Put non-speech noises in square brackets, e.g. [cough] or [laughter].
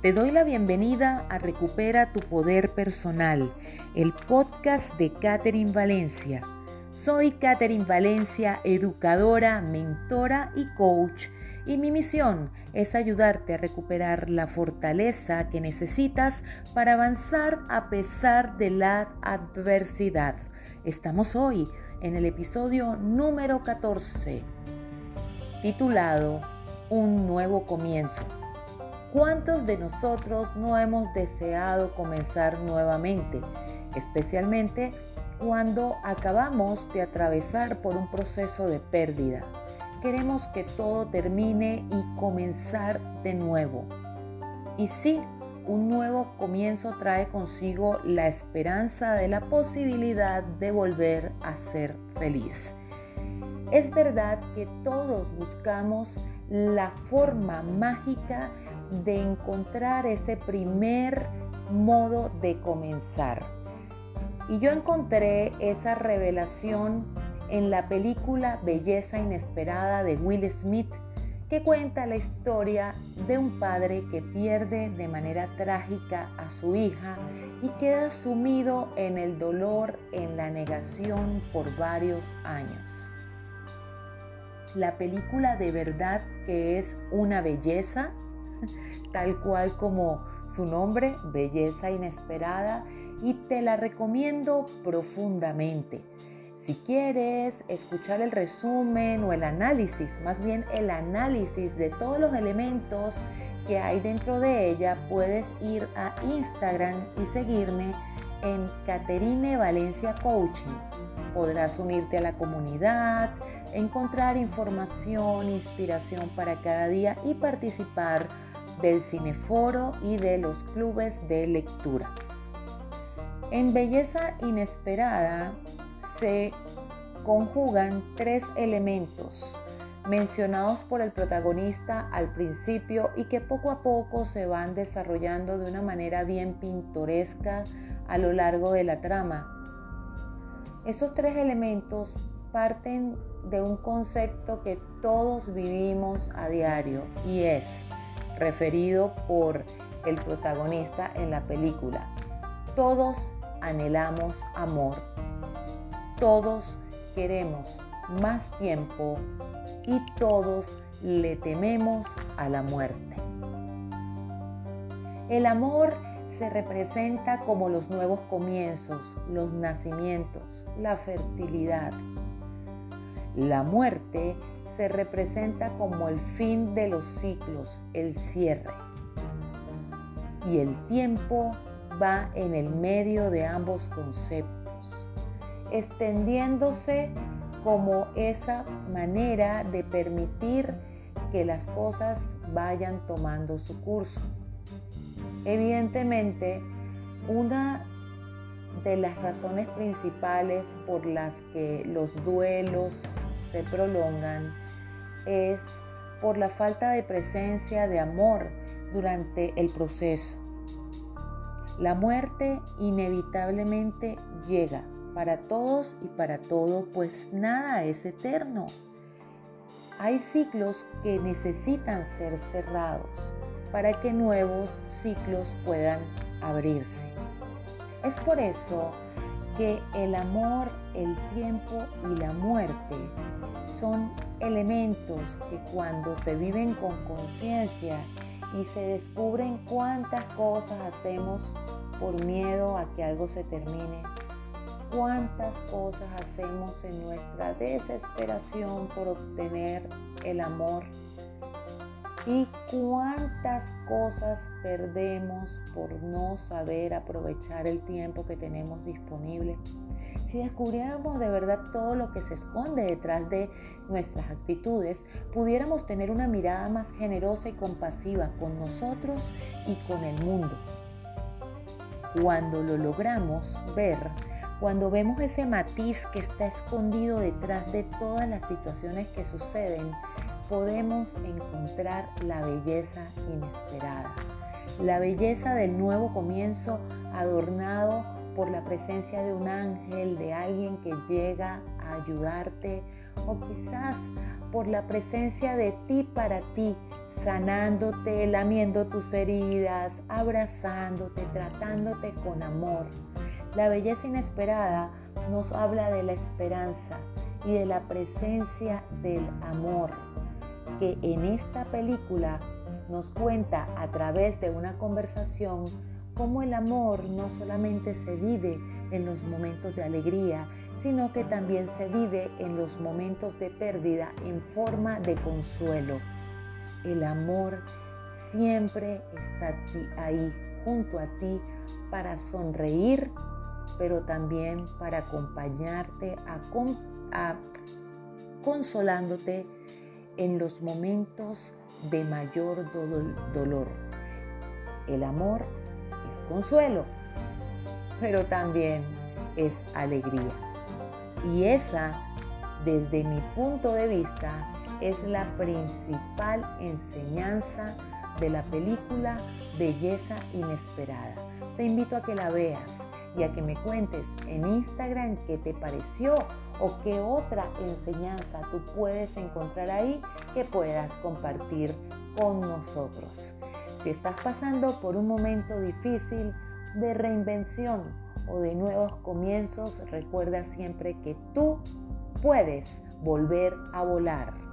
Te doy la bienvenida a Recupera tu Poder Personal, el podcast de Catherine Valencia. Soy Catherine Valencia, educadora, mentora y coach, y mi misión es ayudarte a recuperar la fortaleza que necesitas para avanzar a pesar de la adversidad. Estamos hoy en el episodio número 14, titulado Un nuevo comienzo. ¿Cuántos de nosotros no hemos deseado comenzar nuevamente? Especialmente cuando acabamos de atravesar por un proceso de pérdida. Queremos que todo termine y comenzar de nuevo. Y sí, un nuevo comienzo trae consigo la esperanza de la posibilidad de volver a ser feliz. Es verdad que todos buscamos la forma mágica de encontrar ese primer modo de comenzar. Y yo encontré esa revelación en la película Belleza Inesperada de Will Smith, que cuenta la historia de un padre que pierde de manera trágica a su hija y queda sumido en el dolor, en la negación por varios años. La película de verdad que es una belleza, [laughs] tal cual como su nombre, Belleza Inesperada, y te la recomiendo profundamente. Si quieres escuchar el resumen o el análisis, más bien el análisis de todos los elementos que hay dentro de ella, puedes ir a Instagram y seguirme en Caterine Valencia Coaching. Podrás unirte a la comunidad, encontrar información, inspiración para cada día y participar del cineforo y de los clubes de lectura. En Belleza Inesperada se conjugan tres elementos mencionados por el protagonista al principio y que poco a poco se van desarrollando de una manera bien pintoresca a lo largo de la trama. Esos tres elementos parten de un concepto que todos vivimos a diario y es referido por el protagonista en la película. Todos anhelamos amor. Todos queremos más tiempo y todos le tememos a la muerte. El amor se representa como los nuevos comienzos, los nacimientos, la fertilidad. La muerte se representa como el fin de los ciclos, el cierre. Y el tiempo va en el medio de ambos conceptos, extendiéndose como esa manera de permitir que las cosas vayan tomando su curso. Evidentemente, una de las razones principales por las que los duelos se prolongan es por la falta de presencia de amor durante el proceso. La muerte inevitablemente llega para todos y para todo, pues nada es eterno. Hay ciclos que necesitan ser cerrados para que nuevos ciclos puedan abrirse. Es por eso que el amor, el tiempo y la muerte son elementos que cuando se viven con conciencia y se descubren cuántas cosas hacemos por miedo a que algo se termine, cuántas cosas hacemos en nuestra desesperación por obtener el amor y cuántas cosas perdemos por no saber aprovechar el tiempo que tenemos disponible. Si descubriéramos de verdad todo lo que se esconde detrás de nuestras actitudes, pudiéramos tener una mirada más generosa y compasiva con nosotros y con el mundo. Cuando lo logramos ver, cuando vemos ese matiz que está escondido detrás de todas las situaciones que suceden, podemos encontrar la belleza inesperada, la belleza del nuevo comienzo adornado por la presencia de un ángel, de alguien que llega a ayudarte o quizás por la presencia de ti para ti, sanándote, lamiendo tus heridas, abrazándote, tratándote con amor. La belleza inesperada nos habla de la esperanza y de la presencia del amor, que en esta película nos cuenta a través de una conversación cómo el amor no solamente se vive en los momentos de alegría, sino que también se vive en los momentos de pérdida en forma de consuelo. El amor siempre está ahí junto a ti para sonreír, pero también para acompañarte, a, consolándote en los momentos de mayor dolor. El amor es consuelo, pero también es alegría. Y esa, desde mi punto de vista, es la principal enseñanza de la película Belleza Inesperada. Te invito a que la veas y a que me cuentes en Instagram qué te pareció o qué otra enseñanza tú puedes encontrar ahí que puedas compartir con nosotros. Si estás pasando por un momento difícil de reinvención o de nuevos comienzos, recuerda siempre que tú puedes volver a volar.